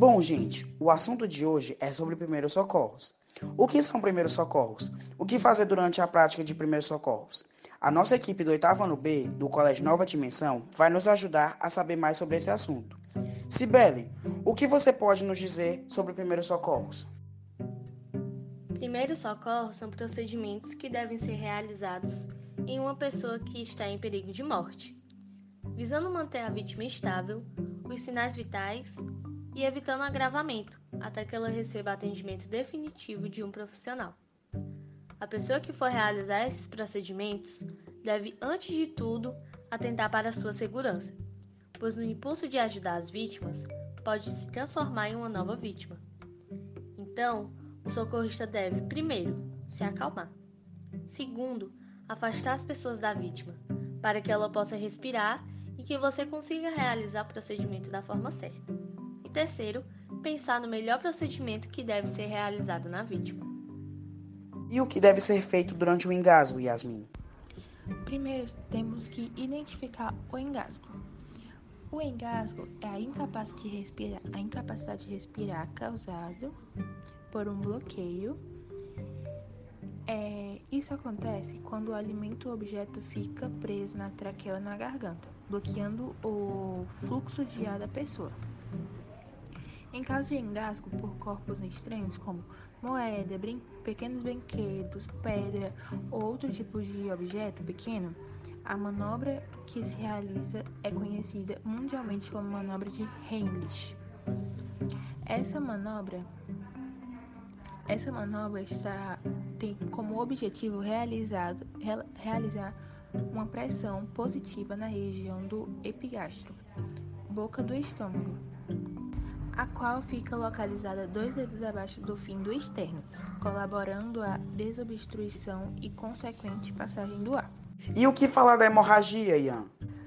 Bom, gente, o assunto de hoje é sobre primeiros socorros. O que são primeiros socorros? O que fazer durante a prática de primeiros socorros? A nossa equipe do oitavo ano B, do Colégio Nova Dimensão, vai nos ajudar a saber mais sobre esse assunto. Sibeli, o que você pode nos dizer sobre primeiros socorros? Primeiros socorros são procedimentos que devem ser realizados em uma pessoa que está em perigo de morte, visando manter a vítima estável, os sinais vitais e evitando agravamento até que ela receba atendimento definitivo de um profissional. A pessoa que for realizar esses procedimentos deve, antes de tudo, atentar para sua segurança, pois no impulso de ajudar as vítimas, pode se transformar em uma nova vítima. Então, o socorrista deve, primeiro, se acalmar. Segundo, afastar as pessoas da vítima, para que ela possa respirar e que você consiga realizar o procedimento da forma certa. E terceiro, pensar no melhor procedimento que deve ser realizado na vítima. E o que deve ser feito durante o engasgo, Yasmin? Primeiro, temos que identificar o engasgo. O engasgo é a incapacidade de respirar, a incapacidade de respirar causado por um bloqueio. É, isso acontece quando o alimento ou objeto fica preso na traqueia ou na garganta, bloqueando o fluxo de ar da pessoa. Em caso de engasgo por corpos estranhos, como moeda, brin pequenos brinquedos, pedra ou outro tipo de objeto pequeno, a manobra que se realiza é conhecida mundialmente como manobra de Heimlich. Essa manobra essa manobra está, tem como objetivo realizado, realizar uma pressão positiva na região do epigastro, boca do estômago, a qual fica localizada dois dedos abaixo do fim do externo, colaborando à desobstruição e consequente passagem do ar. E o que falar da hemorragia, Ian?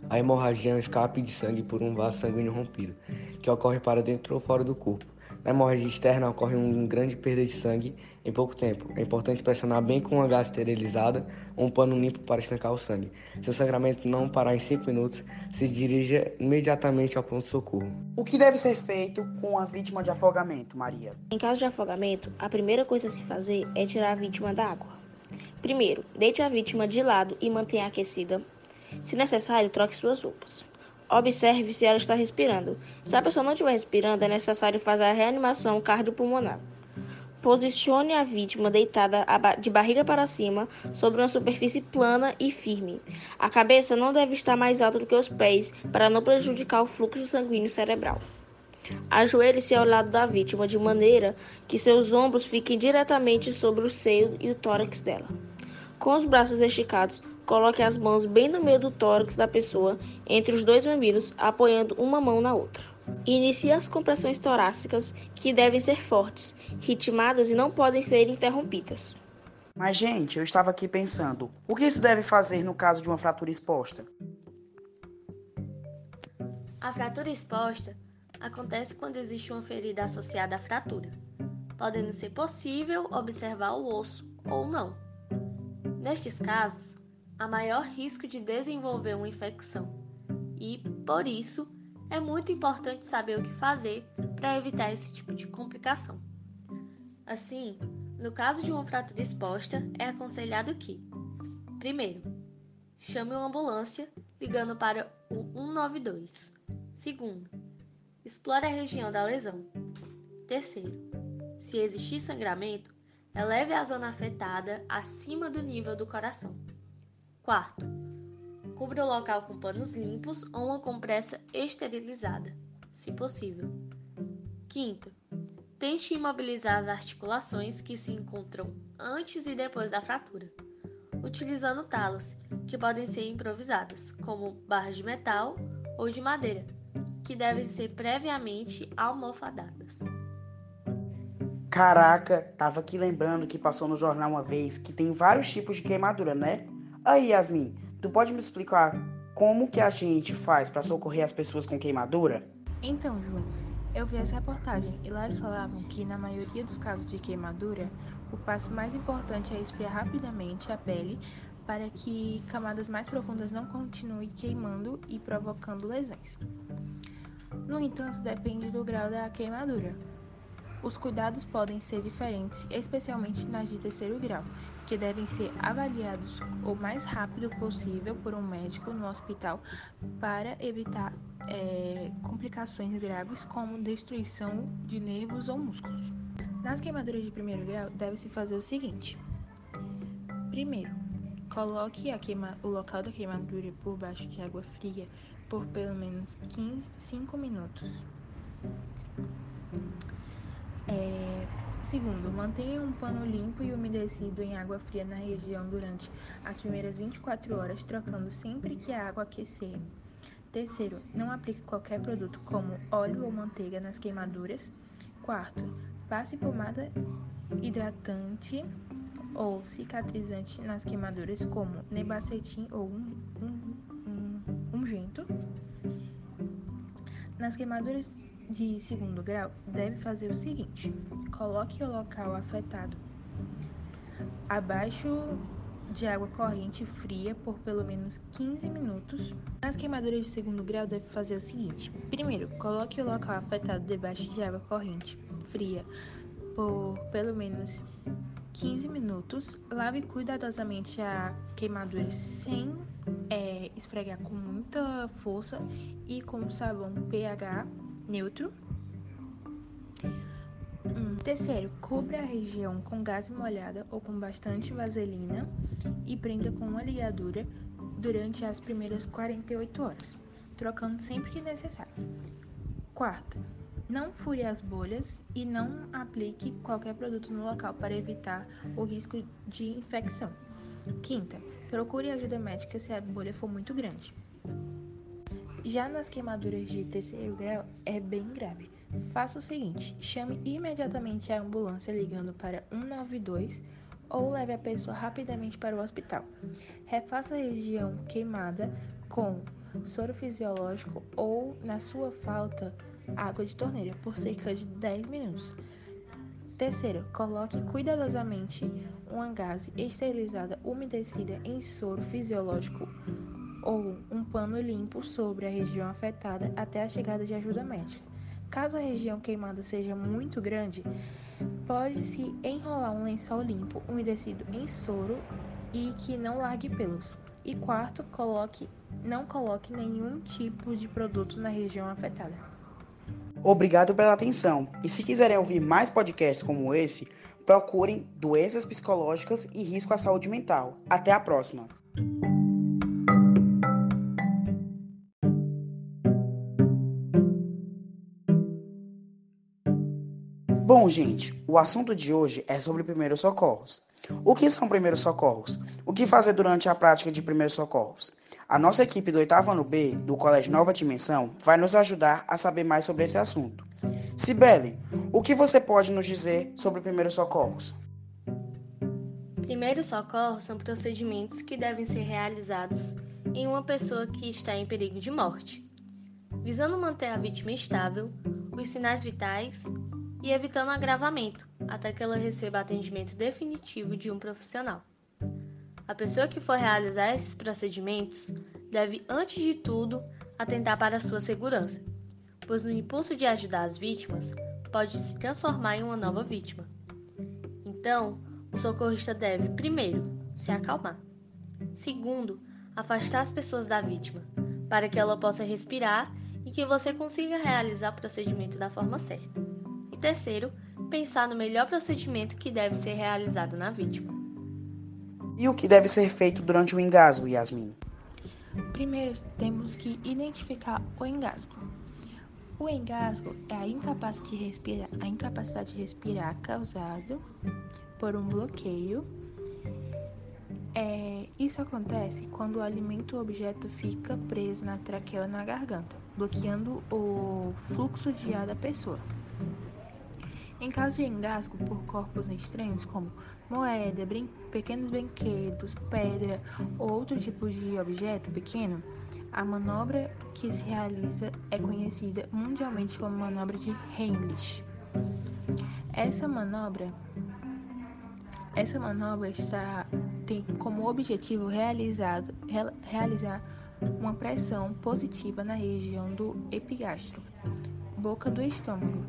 A hemorragia é um escape de sangue por um vaso sanguíneo rompido, que ocorre para dentro ou fora do corpo. Na hemorragia externa ocorre uma grande perda de sangue em pouco tempo. É importante pressionar bem com uma gás esterilizada ou um pano limpo para estancar o sangue. Se o sangramento não parar em 5 minutos, se dirija imediatamente ao pronto-socorro. O que deve ser feito com a vítima de afogamento, Maria? Em caso de afogamento, a primeira coisa a se fazer é tirar a vítima da água. Primeiro, deite a vítima de lado e mantenha aquecida. Se necessário, troque suas roupas. Observe se ela está respirando. Se a pessoa não estiver respirando, é necessário fazer a reanimação cardiopulmonar. Posicione a vítima deitada de barriga para cima sobre uma superfície plana e firme. A cabeça não deve estar mais alta do que os pés para não prejudicar o fluxo sanguíneo cerebral. Ajoelhe-se ao lado da vítima de maneira que seus ombros fiquem diretamente sobre o seio e o tórax dela. Com os braços esticados, Coloque as mãos bem no meio do tórax da pessoa, entre os dois mamilos, apoiando uma mão na outra. Inicie as compressões torácicas, que devem ser fortes, ritmadas e não podem ser interrompidas. Mas, gente, eu estava aqui pensando: o que se deve fazer no caso de uma fratura exposta? A fratura exposta acontece quando existe uma ferida associada à fratura, podendo ser possível observar o osso ou não. Nestes casos, há maior risco de desenvolver uma infecção. E, por isso, é muito importante saber o que fazer para evitar esse tipo de complicação. Assim, no caso de uma fratura exposta, é aconselhado que, primeiro, chame uma ambulância ligando para o 192. Segundo, explore a região da lesão. Terceiro, se existir sangramento, eleve a zona afetada acima do nível do coração. Quarto, cubra o local com panos limpos ou uma compressa esterilizada, se possível. Quinto, tente imobilizar as articulações que se encontram antes e depois da fratura, utilizando talas, que podem ser improvisadas, como barras de metal ou de madeira, que devem ser previamente almofadadas. Caraca, tava aqui lembrando que passou no jornal uma vez que tem vários tipos de queimadura, né? Aí, Yasmin, tu pode me explicar como que a gente faz para socorrer as pessoas com queimadura? Então, João, eu vi essa reportagem e lá eles falavam que na maioria dos casos de queimadura, o passo mais importante é esfriar rapidamente a pele para que camadas mais profundas não continuem queimando e provocando lesões. No entanto, depende do grau da queimadura. Os cuidados podem ser diferentes, especialmente nas de terceiro grau, que devem ser avaliados o mais rápido possível por um médico no hospital para evitar é, complicações graves como destruição de nervos ou músculos. Nas queimaduras de primeiro grau, deve-se fazer o seguinte: primeiro, coloque queima, o local da queimadura por baixo de água fria por pelo menos 15, 5 minutos. É, segundo, mantenha um pano limpo e umedecido em água fria na região durante as primeiras 24 horas, trocando sempre que a água aquecer. Terceiro, não aplique qualquer produto como óleo ou manteiga nas queimaduras. Quarto, passe pomada hidratante ou cicatrizante nas queimaduras como nebacetim ou um, um, um, ungento. Nas queimaduras de segundo grau, deve fazer o seguinte: coloque o local afetado abaixo de água corrente fria por pelo menos 15 minutos. Nas queimaduras de segundo grau, deve fazer o seguinte: primeiro, coloque o local afetado debaixo de água corrente fria por pelo menos 15 minutos. Lave cuidadosamente a queimadura sem é, esfregar com muita força e com sabão pH neutro. Hum. Terceiro, cubra a região com gás molhada ou com bastante vaselina e prenda com uma ligadura durante as primeiras 48 horas, trocando sempre que necessário. Quarto, não fure as bolhas e não aplique qualquer produto no local para evitar o risco de infecção. Quinta, procure ajuda médica se a bolha for muito grande. Já nas queimaduras de terceiro grau é bem grave. Faça o seguinte: chame imediatamente a ambulância ligando para 192 ou leve a pessoa rapidamente para o hospital. Refaça a região queimada com soro fisiológico ou, na sua falta, água de torneira por cerca de 10 minutos. Terceiro, coloque cuidadosamente uma gase esterilizada umedecida em soro fisiológico ou um pano limpo sobre a região afetada até a chegada de ajuda médica. Caso a região queimada seja muito grande, pode-se enrolar um lençol limpo umedecido em soro e que não largue pelos. E quarto, coloque, não coloque nenhum tipo de produto na região afetada. Obrigado pela atenção. E se quiserem ouvir mais podcasts como esse, procurem doenças psicológicas e risco à saúde mental. Até a próxima. Bom, gente, o assunto de hoje é sobre primeiros socorros. O que são primeiros socorros? O que fazer durante a prática de primeiros socorros? A nossa equipe do oitavo ano B, do Colégio Nova Dimensão, vai nos ajudar a saber mais sobre esse assunto. Sibeli, o que você pode nos dizer sobre primeiros socorros? Primeiros socorros são procedimentos que devem ser realizados em uma pessoa que está em perigo de morte, visando manter a vítima estável, os sinais vitais e evitando agravamento até que ela receba atendimento definitivo de um profissional. A pessoa que for realizar esses procedimentos deve, antes de tudo, atentar para sua segurança, pois no impulso de ajudar as vítimas, pode se transformar em uma nova vítima. Então, o socorrista deve, primeiro, se acalmar. Segundo, afastar as pessoas da vítima, para que ela possa respirar e que você consiga realizar o procedimento da forma certa terceiro, pensar no melhor procedimento que deve ser realizado na vítima. E o que deve ser feito durante o engasgo, Yasmin? Primeiro, temos que identificar o engasgo. O engasgo é a incapacidade de respirar, a incapacidade de respirar causado por um bloqueio. É, isso acontece quando o alimento ou objeto fica preso na traqueia ou na garganta, bloqueando o fluxo de ar da pessoa. Em caso de engasgo por corpos estranhos, como moeda, brin pequenos brinquedos, pedra ou outro tipo de objeto pequeno, a manobra que se realiza é conhecida mundialmente como manobra de Heimlich. Essa manobra essa manobra está, tem como objetivo realizado, realizar uma pressão positiva na região do epigastro, boca do estômago,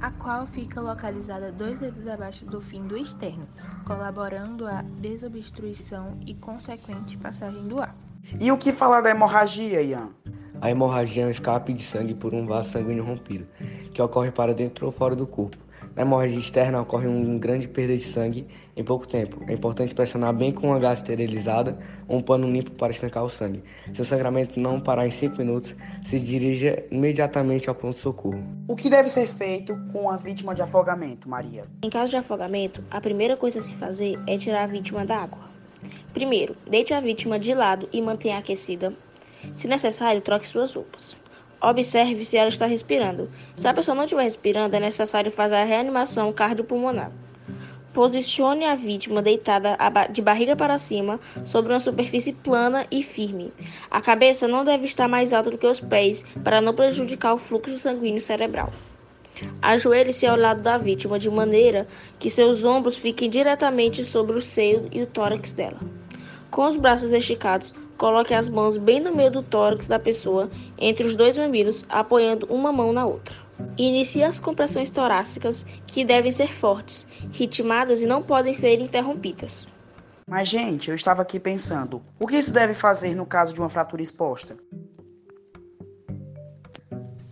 a qual fica localizada dois dedos abaixo do fim do externo, colaborando à desobstrução e consequente passagem do ar. E o que falar da hemorragia, Ian? A hemorragia é um escape de sangue por um vaso sanguíneo rompido, que ocorre para dentro ou fora do corpo. Na hemorragia externa ocorre uma grande perda de sangue em pouco tempo. É importante pressionar bem com uma gás esterilizada ou um pano limpo para estancar o sangue. Se o sangramento não parar em 5 minutos, se dirija imediatamente ao pronto-socorro. O que deve ser feito com a vítima de afogamento, Maria? Em caso de afogamento, a primeira coisa a se fazer é tirar a vítima da água. Primeiro, deite a vítima de lado e mantenha aquecida. Se necessário, troque suas roupas. Observe se ela está respirando. Se a pessoa não estiver respirando, é necessário fazer a reanimação cardiopulmonar. Posicione a vítima deitada de barriga para cima sobre uma superfície plana e firme. A cabeça não deve estar mais alta do que os pés para não prejudicar o fluxo sanguíneo cerebral. Ajoelhe-se ao lado da vítima de maneira que seus ombros fiquem diretamente sobre o seio e o tórax dela. Com os braços esticados, Coloque as mãos bem no meio do tórax da pessoa, entre os dois mamilos, apoiando uma mão na outra. Inicie as compressões torácicas, que devem ser fortes, ritmadas e não podem ser interrompidas. Mas, gente, eu estava aqui pensando: o que se deve fazer no caso de uma fratura exposta?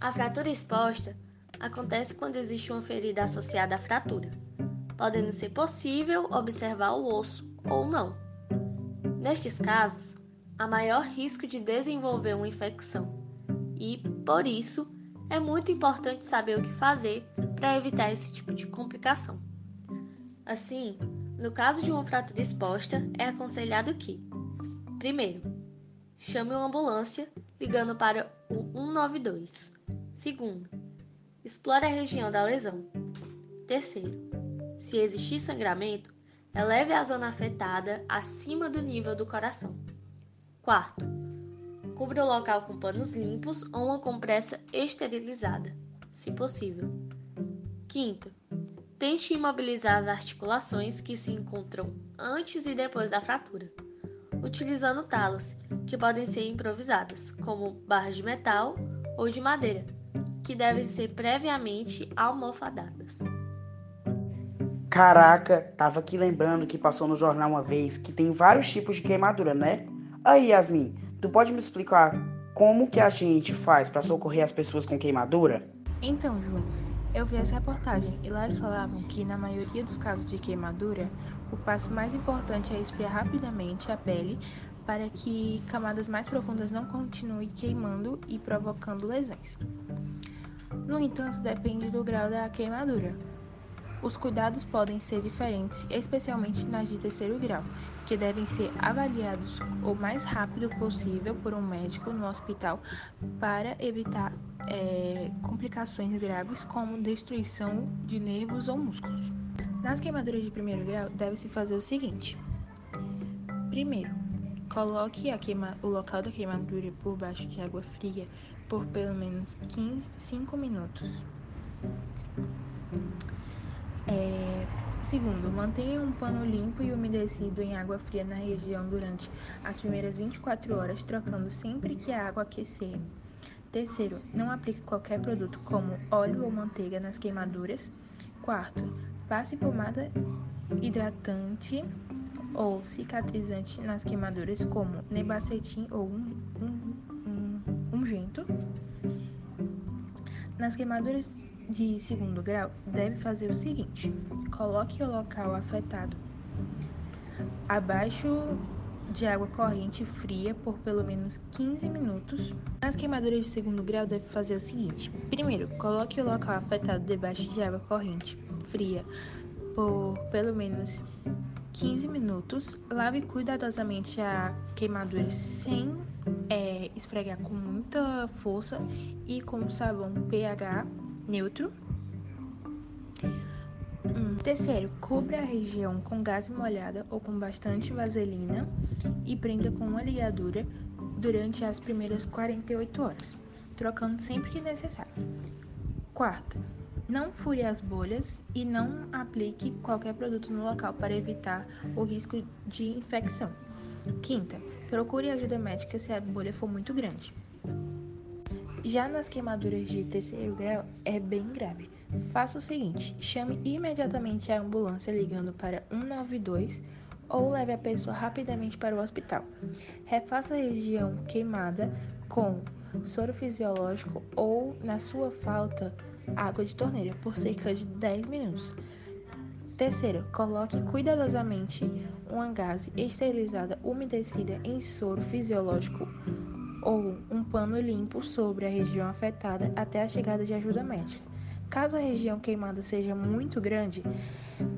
A fratura exposta acontece quando existe uma ferida associada à fratura, podendo ser possível observar o osso ou não. Nestes casos, há maior risco de desenvolver uma infecção e, por isso, é muito importante saber o que fazer para evitar esse tipo de complicação. Assim, no caso de uma fratura exposta, é aconselhado que, primeiro, chame uma ambulância ligando para o 192. Segundo, explore a região da lesão. Terceiro, se existir sangramento, eleve a zona afetada acima do nível do coração. Quarto, cubra o local com panos limpos ou uma compressa esterilizada, se possível. Quinto, tente imobilizar as articulações que se encontram antes e depois da fratura, utilizando talas, que podem ser improvisadas, como barras de metal ou de madeira, que devem ser previamente almofadadas. Caraca, tava aqui lembrando que passou no jornal uma vez que tem vários tipos de queimadura, né? Aí, Yasmin, tu pode me explicar como que a gente faz para socorrer as pessoas com queimadura? Então, João, eu vi essa reportagem e lá eles falavam que na maioria dos casos de queimadura, o passo mais importante é esfriar rapidamente a pele para que camadas mais profundas não continuem queimando e provocando lesões. No entanto, depende do grau da queimadura. Os cuidados podem ser diferentes, especialmente nas de terceiro grau, que devem ser avaliados o mais rápido possível por um médico no hospital para evitar é, complicações graves como destruição de nervos ou músculos. Nas queimaduras de primeiro grau, deve-se fazer o seguinte: primeiro, coloque queima, o local da queimadura por baixo de água fria por pelo menos 15, 5 minutos. É, segundo, mantenha um pano limpo e umedecido em água fria na região durante as primeiras 24 horas, trocando sempre que a água aquecer. Terceiro, não aplique qualquer produto como óleo ou manteiga nas queimaduras. Quarto, passe pomada hidratante ou cicatrizante nas queimaduras, como nebacetim ou um, um, um, ungento. Nas queimaduras de segundo grau deve fazer o seguinte: coloque o local afetado abaixo de água corrente fria por pelo menos 15 minutos. Nas queimaduras de segundo grau deve fazer o seguinte: primeiro, coloque o local afetado debaixo de água corrente fria por pelo menos 15 minutos. Lave cuidadosamente a queimadura sem é, esfregar com muita força e com sabão pH neutro. Hum, terceiro, cubra a região com gás molhada ou com bastante vaselina e prenda com uma ligadura durante as primeiras 48 horas, trocando sempre que necessário. Quarto, não fure as bolhas e não aplique qualquer produto no local para evitar o risco de infecção. Quinta, Procure ajuda médica se a bolha for muito grande. Já nas queimaduras de terceiro grau, é bem grave. Faça o seguinte: chame imediatamente a ambulância ligando para 192 ou leve a pessoa rapidamente para o hospital. Refaça a região queimada com soro fisiológico ou, na sua falta, água de torneira por cerca de 10 minutos. Terceiro, coloque cuidadosamente uma gase esterilizada umedecida em soro fisiológico ou um pano limpo sobre a região afetada até a chegada de ajuda médica. Caso a região queimada seja muito grande,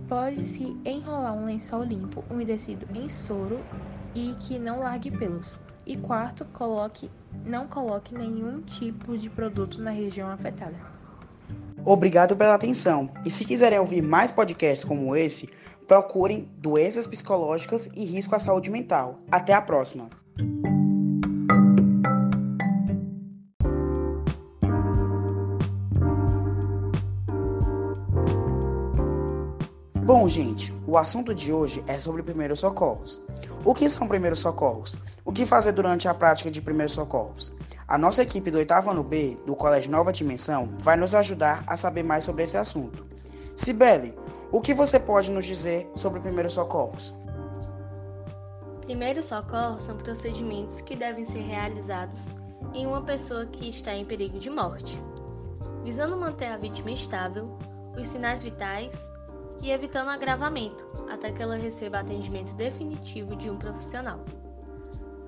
pode-se enrolar um lençol limpo umedecido em soro e que não largue pelos. E quarto, coloque, não coloque nenhum tipo de produto na região afetada. Obrigado pela atenção. E se quiserem ouvir mais podcasts como esse, procurem doenças psicológicas e risco à saúde mental. Até a próxima! Bom, gente, o assunto de hoje é sobre primeiros socorros. O que são primeiros socorros? O que fazer durante a prática de primeiros socorros? A nossa equipe do oitavo ano B, do Colégio Nova Dimensão, vai nos ajudar a saber mais sobre esse assunto. Sibeli, o que você pode nos dizer sobre primeiros socorros? Primeiros socorros são procedimentos que devem ser realizados em uma pessoa que está em perigo de morte, visando manter a vítima estável, os sinais vitais e evitando agravamento até que ela receba atendimento definitivo de um profissional.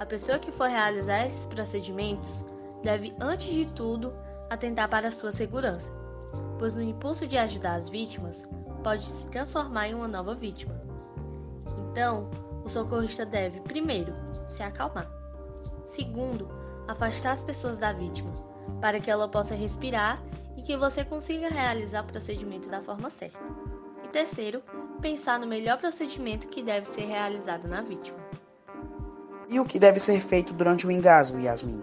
A pessoa que for realizar esses procedimentos deve, antes de tudo, atentar para sua segurança, pois no impulso de ajudar as vítimas, pode se transformar em uma nova vítima. Então, o socorrista deve, primeiro, se acalmar. Segundo, afastar as pessoas da vítima, para que ela possa respirar e que você consiga realizar o procedimento da forma certa terceiro, pensar no melhor procedimento que deve ser realizado na vítima. E o que deve ser feito durante o engasgo, Yasmin?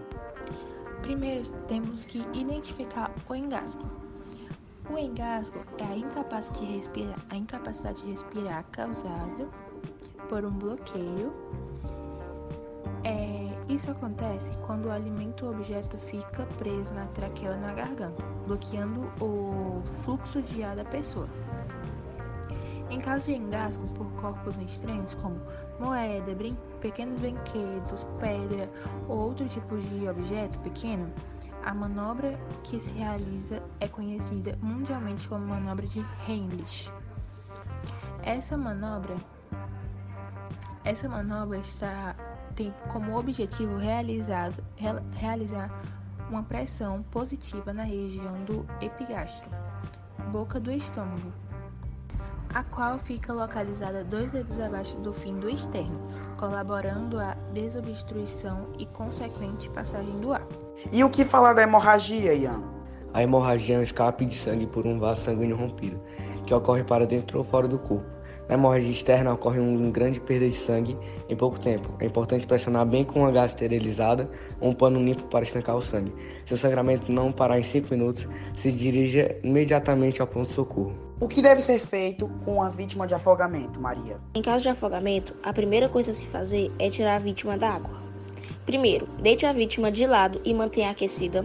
Primeiro, temos que identificar o engasgo. O engasgo é a incapacidade de respirar, a incapacidade de respirar causada por um bloqueio. É, isso acontece quando o alimento ou objeto fica preso na traqueia ou na garganta, bloqueando o fluxo de ar da pessoa. Em caso de engasgo por corpos estranhos, como moeda, brin pequenos brinquedos, pedra ou outro tipo de objeto pequeno, a manobra que se realiza é conhecida mundialmente como manobra de Heimlich. Essa manobra, essa manobra está, tem como objetivo realizar, realizar uma pressão positiva na região do epigastro, boca do estômago, a qual fica localizada dois dedos abaixo do fim do externo, colaborando à desobstrução e consequente passagem do ar. E o que falar da hemorragia, Ian? A hemorragia é um escape de sangue por um vaso sanguíneo rompido, que ocorre para dentro ou fora do corpo. Na hemorragia externa ocorre uma grande perda de sangue em pouco tempo. É importante pressionar bem com uma gás esterilizada ou um pano limpo para estancar o sangue. Se o sangramento não parar em 5 minutos, se dirija imediatamente ao pronto-socorro. O que deve ser feito com a vítima de afogamento, Maria? Em caso de afogamento, a primeira coisa a se fazer é tirar a vítima da água. Primeiro, deite a vítima de lado e mantenha aquecida.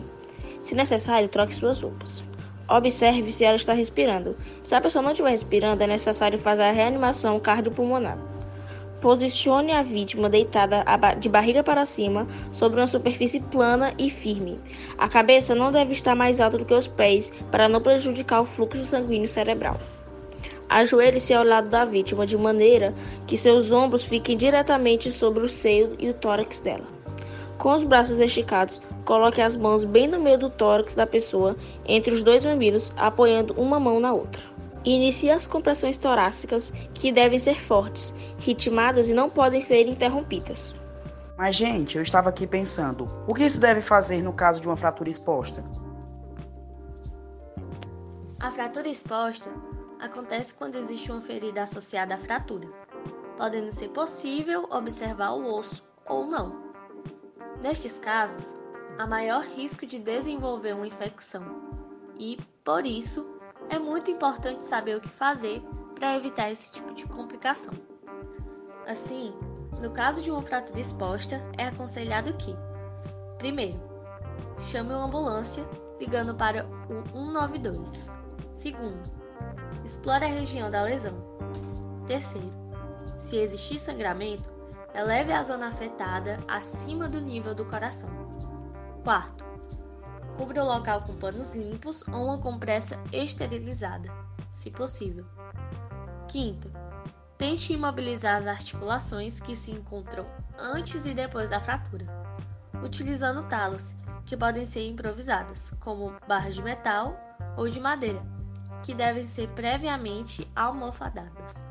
Se necessário, troque suas roupas. Observe se ela está respirando. Se a pessoa não estiver respirando, é necessário fazer a reanimação cardiopulmonar. Posicione a vítima deitada de barriga para cima sobre uma superfície plana e firme. A cabeça não deve estar mais alta do que os pés para não prejudicar o fluxo sanguíneo cerebral. Ajoelhe-se ao lado da vítima de maneira que seus ombros fiquem diretamente sobre o seio e o tórax dela. Com os braços esticados, coloque as mãos bem no meio do tórax da pessoa, entre os dois mamilos, apoiando uma mão na outra. Inicie as compressões torácicas, que devem ser fortes, ritmadas e não podem ser interrompidas. Mas, gente, eu estava aqui pensando: o que se deve fazer no caso de uma fratura exposta? A fratura exposta acontece quando existe uma ferida associada à fratura, podendo ser possível observar o osso ou não. Nestes casos, há maior risco de desenvolver uma infecção e, por isso, é muito importante saber o que fazer para evitar esse tipo de complicação. Assim, No caso de uma fratura exposta, é aconselhado que: primeiro, chame uma ambulância ligando para o 192. Segundo, explore a região da lesão. Terceiro, se existir sangramento, eleve a zona afetada acima do nível do coração. Quarto, cubra o local com panos limpos ou uma compressa esterilizada, se possível. Quinto, tente imobilizar as articulações que se encontram antes e depois da fratura, utilizando talos, que podem ser improvisadas, como barras de metal ou de madeira, que devem ser previamente almofadadas.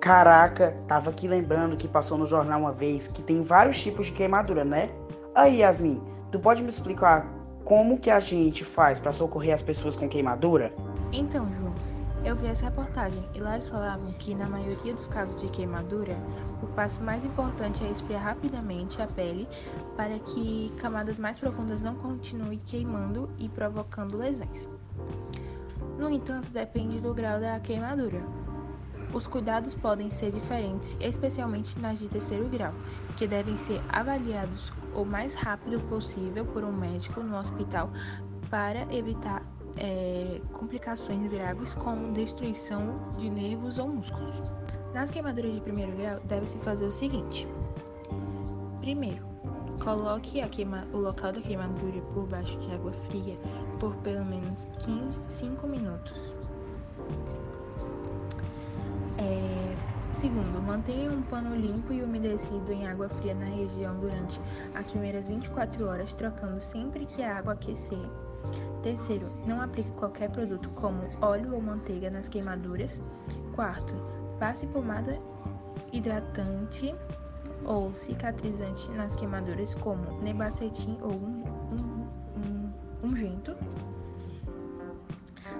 Caraca, tava aqui lembrando que passou no jornal uma vez que tem vários tipos de queimadura, né? Aí, Yasmin, tu pode me explicar como que a gente faz para socorrer as pessoas com queimadura? Então, João, eu vi essa reportagem e lá eles falavam que na maioria dos casos de queimadura, o passo mais importante é esfriar rapidamente a pele para que camadas mais profundas não continuem queimando e provocando lesões. No entanto, depende do grau da queimadura. Os cuidados podem ser diferentes, especialmente nas de terceiro grau, que devem ser avaliados o mais rápido possível por um médico no hospital para evitar é, complicações graves como destruição de nervos ou músculos. Nas queimaduras de primeiro grau, deve-se fazer o seguinte: primeiro, coloque queima, o local da queimadura por baixo de água fria por pelo menos 15, 5 minutos. É, segundo, mantenha um pano limpo e umedecido em água fria na região durante as primeiras 24 horas, trocando sempre que a água aquecer. Terceiro, não aplique qualquer produto como óleo ou manteiga nas queimaduras. Quarto, passe pomada hidratante ou cicatrizante nas queimaduras como nebacetim ou um, um, um, ungento.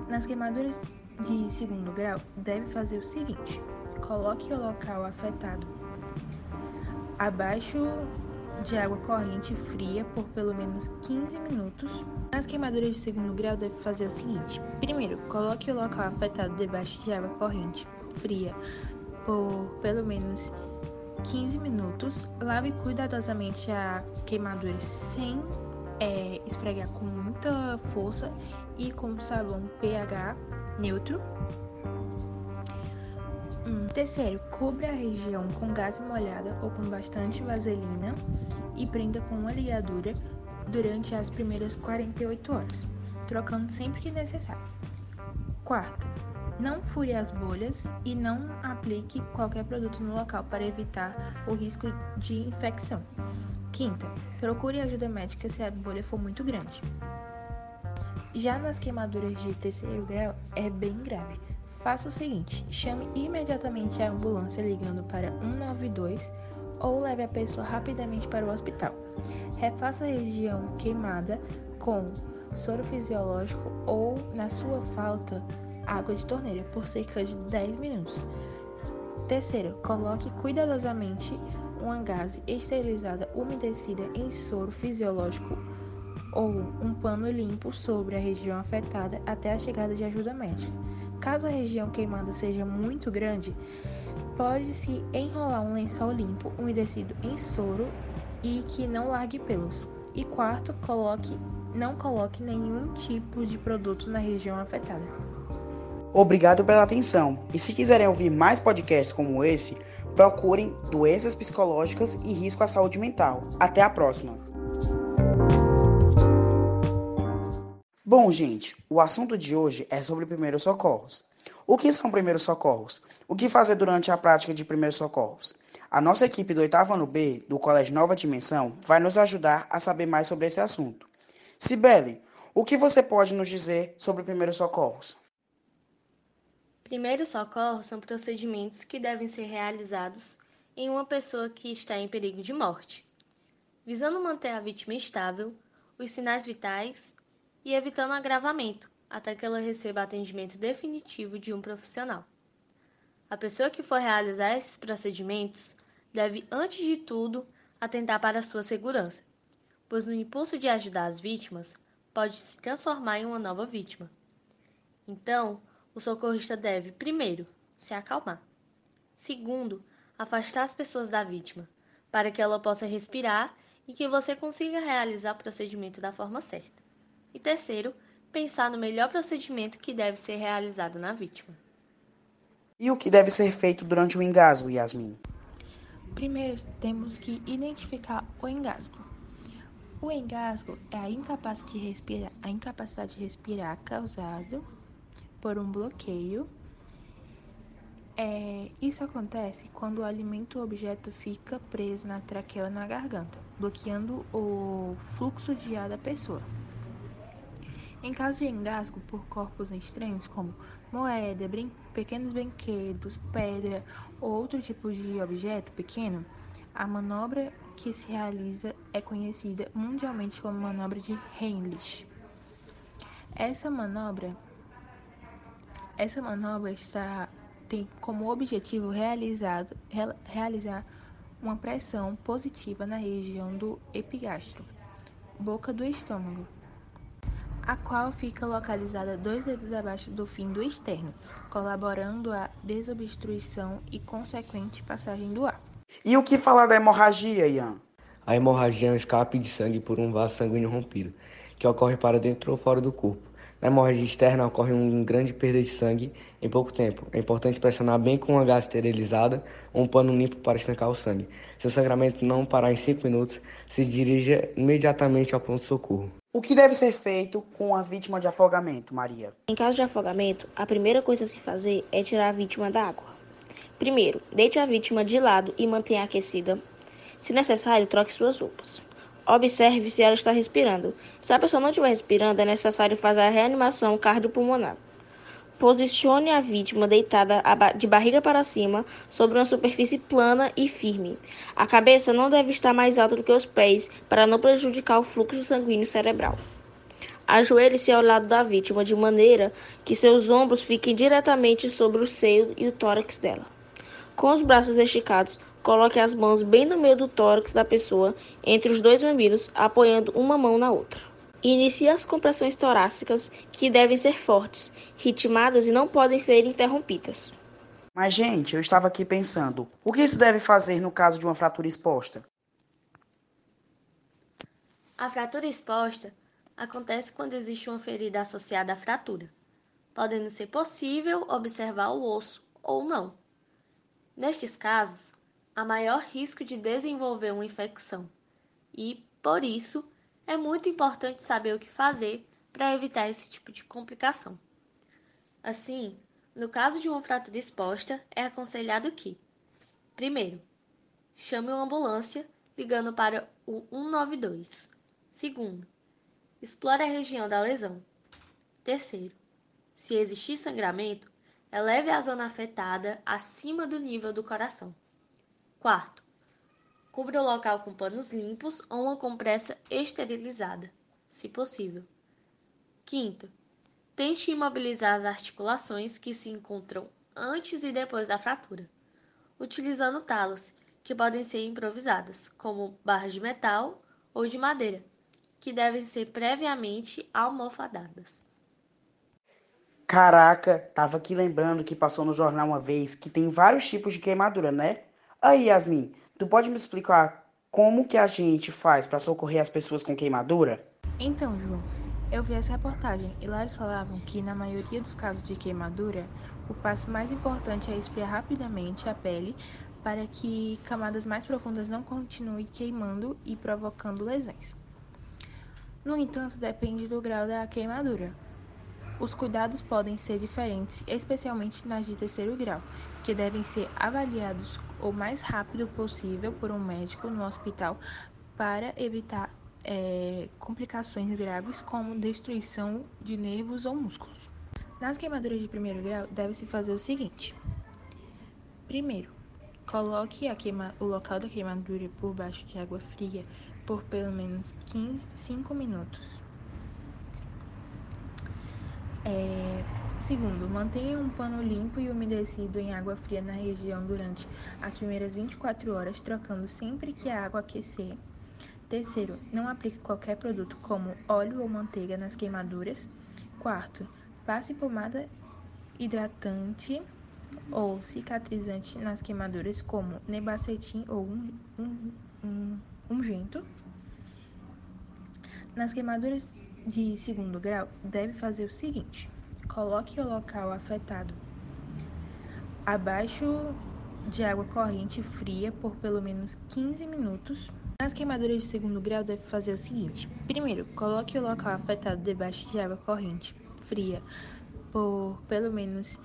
Nas queimaduras de segundo grau, deve fazer o seguinte: coloque o local afetado abaixo de água corrente fria por pelo menos 15 minutos. Nas queimaduras de segundo grau, deve fazer o seguinte: primeiro, coloque o local afetado debaixo de água corrente fria por pelo menos 15 minutos. Lave cuidadosamente a queimadura sem é, esfregar com muita força e com sabão pH neutro. Terceiro, cubra a região com gás molhada ou com bastante vaselina e prenda com uma ligadura durante as primeiras 48 horas, trocando sempre que necessário. Quarto, não fure as bolhas e não aplique qualquer produto no local para evitar o risco de infecção. Quinta, procure ajuda médica se a bolha for muito grande. Já nas queimaduras de terceiro grau, é bem grave. Faça o seguinte: chame imediatamente a ambulância ligando para 192 ou leve a pessoa rapidamente para o hospital. Refaça a região queimada com soro fisiológico ou, na sua falta, água de torneira por cerca de 10 minutos. Terceiro, coloque cuidadosamente uma gase esterilizada umedecida em soro fisiológico ou um pano limpo sobre a região afetada até a chegada de ajuda médica. Caso a região queimada seja muito grande, pode-se enrolar um lençol limpo umedecido em soro e que não largue pelos. E quarto, coloque, não coloque nenhum tipo de produto na região afetada. Obrigado pela atenção. E se quiserem ouvir mais podcasts como esse, procurem doenças psicológicas e risco à saúde mental. Até a próxima. Bom, gente, o assunto de hoje é sobre primeiros socorros. O que são primeiros socorros? O que fazer durante a prática de primeiros socorros? A nossa equipe do oitavo ano B, do Colégio Nova Dimensão, vai nos ajudar a saber mais sobre esse assunto. Sibeli, o que você pode nos dizer sobre primeiros socorros? Primeiros socorros são procedimentos que devem ser realizados em uma pessoa que está em perigo de morte, visando manter a vítima estável, os sinais vitais e evitando agravamento até que ela receba atendimento definitivo de um profissional. A pessoa que for realizar esses procedimentos deve, antes de tudo, atentar para a sua segurança, pois no impulso de ajudar as vítimas, pode se transformar em uma nova vítima. Então, o socorrista deve, primeiro, se acalmar. Segundo, afastar as pessoas da vítima, para que ela possa respirar e que você consiga realizar o procedimento da forma certa. E terceiro, pensar no melhor procedimento que deve ser realizado na vítima. E o que deve ser feito durante o engasgo, Yasmin? Primeiro, temos que identificar o engasgo. O engasgo é a incapacidade de respirar, a incapacidade de respirar causado por um bloqueio. É, isso acontece quando o alimento ou objeto fica preso na traqueia ou na garganta, bloqueando o fluxo de ar da pessoa. Em caso de engasgo por corpos estranhos, como moeda, brin pequenos brinquedos, pedra ou outro tipo de objeto pequeno, a manobra que se realiza é conhecida mundialmente como manobra de Heimlich. Essa manobra, essa manobra está tem como objetivo realizado, realizar uma pressão positiva na região do epigastro, boca do estômago, a qual fica localizada dois dedos abaixo do fim do externo, colaborando à desobstrução e consequente passagem do ar. E o que falar da hemorragia, Ian? A hemorragia é um escape de sangue por um vaso sanguíneo rompido, que ocorre para dentro ou fora do corpo. Na hemorragia externa ocorre uma grande perda de sangue em pouco tempo. É importante pressionar bem com uma gás esterilizada ou um pano limpo para estancar o sangue. Se o sangramento não parar em 5 minutos, se dirija imediatamente ao pronto-socorro. O que deve ser feito com a vítima de afogamento, Maria? Em caso de afogamento, a primeira coisa a se fazer é tirar a vítima da água. Primeiro, deite a vítima de lado e mantenha aquecida. Se necessário, troque suas roupas. Observe se ela está respirando. Se a pessoa não estiver respirando, é necessário fazer a reanimação cardiopulmonar. Posicione a vítima deitada de barriga para cima sobre uma superfície plana e firme. A cabeça não deve estar mais alta do que os pés para não prejudicar o fluxo sanguíneo cerebral. Ajoelhe-se ao lado da vítima de maneira que seus ombros fiquem diretamente sobre o seio e o tórax dela. Com os braços esticados, Coloque as mãos bem no meio do tórax da pessoa, entre os dois mamilos, apoiando uma mão na outra. Inicie as compressões torácicas, que devem ser fortes, ritmadas e não podem ser interrompidas. Mas, gente, eu estava aqui pensando: o que se deve fazer no caso de uma fratura exposta? A fratura exposta acontece quando existe uma ferida associada à fratura, podendo ser possível observar o osso ou não. Nestes casos, há maior risco de desenvolver uma infecção e, por isso, é muito importante saber o que fazer para evitar esse tipo de complicação. Assim, no caso de uma fratura exposta, é aconselhado que, primeiro, chame uma ambulância ligando para o 192. Segundo, explore a região da lesão. Terceiro, se existir sangramento, eleve a zona afetada acima do nível do coração. Quarto, cubra o local com panos limpos ou uma compressa esterilizada, se possível. Quinto, tente imobilizar as articulações que se encontram antes e depois da fratura, utilizando talas, que podem ser improvisadas, como barras de metal ou de madeira, que devem ser previamente almofadadas. Caraca, tava aqui lembrando que passou no jornal uma vez que tem vários tipos de queimadura, né? Aí, Yasmin, tu pode me explicar como que a gente faz para socorrer as pessoas com queimadura? Então, João, eu vi essa reportagem e lá eles falavam que na maioria dos casos de queimadura, o passo mais importante é esfriar rapidamente a pele para que camadas mais profundas não continuem queimando e provocando lesões. No entanto, depende do grau da queimadura. Os cuidados podem ser diferentes, especialmente nas de terceiro grau, que devem ser avaliados o mais rápido possível por um médico no hospital para evitar é, complicações graves como destruição de nervos ou músculos. Nas queimaduras de primeiro grau, deve-se fazer o seguinte: primeiro, coloque queima, o local da queimadura por baixo de água fria por pelo menos 15, 5 minutos. É, segundo, mantenha um pano limpo e umedecido em água fria na região durante as primeiras 24 horas, trocando sempre que a água aquecer. Terceiro, não aplique qualquer produto como óleo ou manteiga nas queimaduras. Quarto, passe pomada hidratante ou cicatrizante nas queimaduras, como nebacetim ou um, um, um, ungento. Nas queimaduras de segundo grau, deve fazer o seguinte: coloque o local afetado abaixo de água corrente fria por pelo menos 15 minutos. Nas queimaduras de segundo grau, deve fazer o seguinte: primeiro, coloque o local afetado debaixo de água corrente fria por pelo menos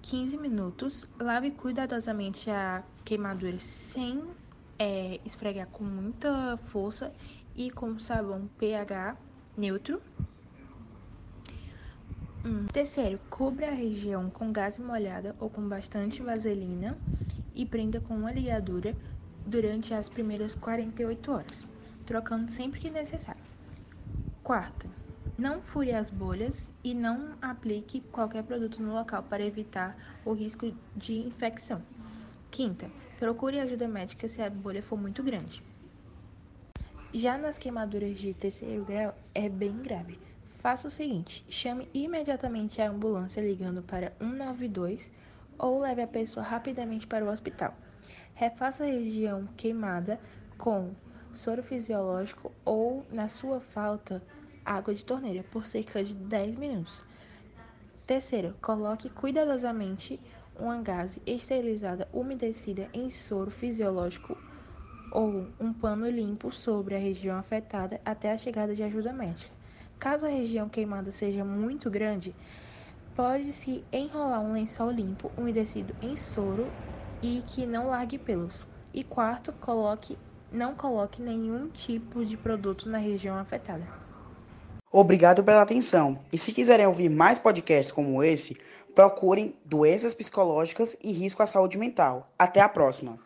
15 minutos. Lave cuidadosamente a queimadura sem é, esfregar com muita força e com sabão pH neutro. Hum. Terceiro, cubra a região com gás molhada ou com bastante vaselina e prenda com uma ligadura durante as primeiras 48 horas, trocando sempre que necessário. Quarta, não fure as bolhas e não aplique qualquer produto no local para evitar o risco de infecção. Quinta, procure ajuda médica se a bolha for muito grande. Já nas queimaduras de terceiro grau, é bem grave. Faça o seguinte: chame imediatamente a ambulância ligando para 192 ou leve a pessoa rapidamente para o hospital. Refaça a região queimada com soro fisiológico ou, na sua falta, água de torneira por cerca de 10 minutos. Terceiro, coloque cuidadosamente uma gase esterilizada umedecida em soro fisiológico ou um pano limpo sobre a região afetada até a chegada de ajuda médica. Caso a região queimada seja muito grande, pode-se enrolar um lençol limpo umedecido em soro e que não largue pelos. E quarto, coloque, não coloque nenhum tipo de produto na região afetada. Obrigado pela atenção. E se quiserem ouvir mais podcasts como esse, procurem Doenças Psicológicas e Risco à Saúde Mental. Até a próxima!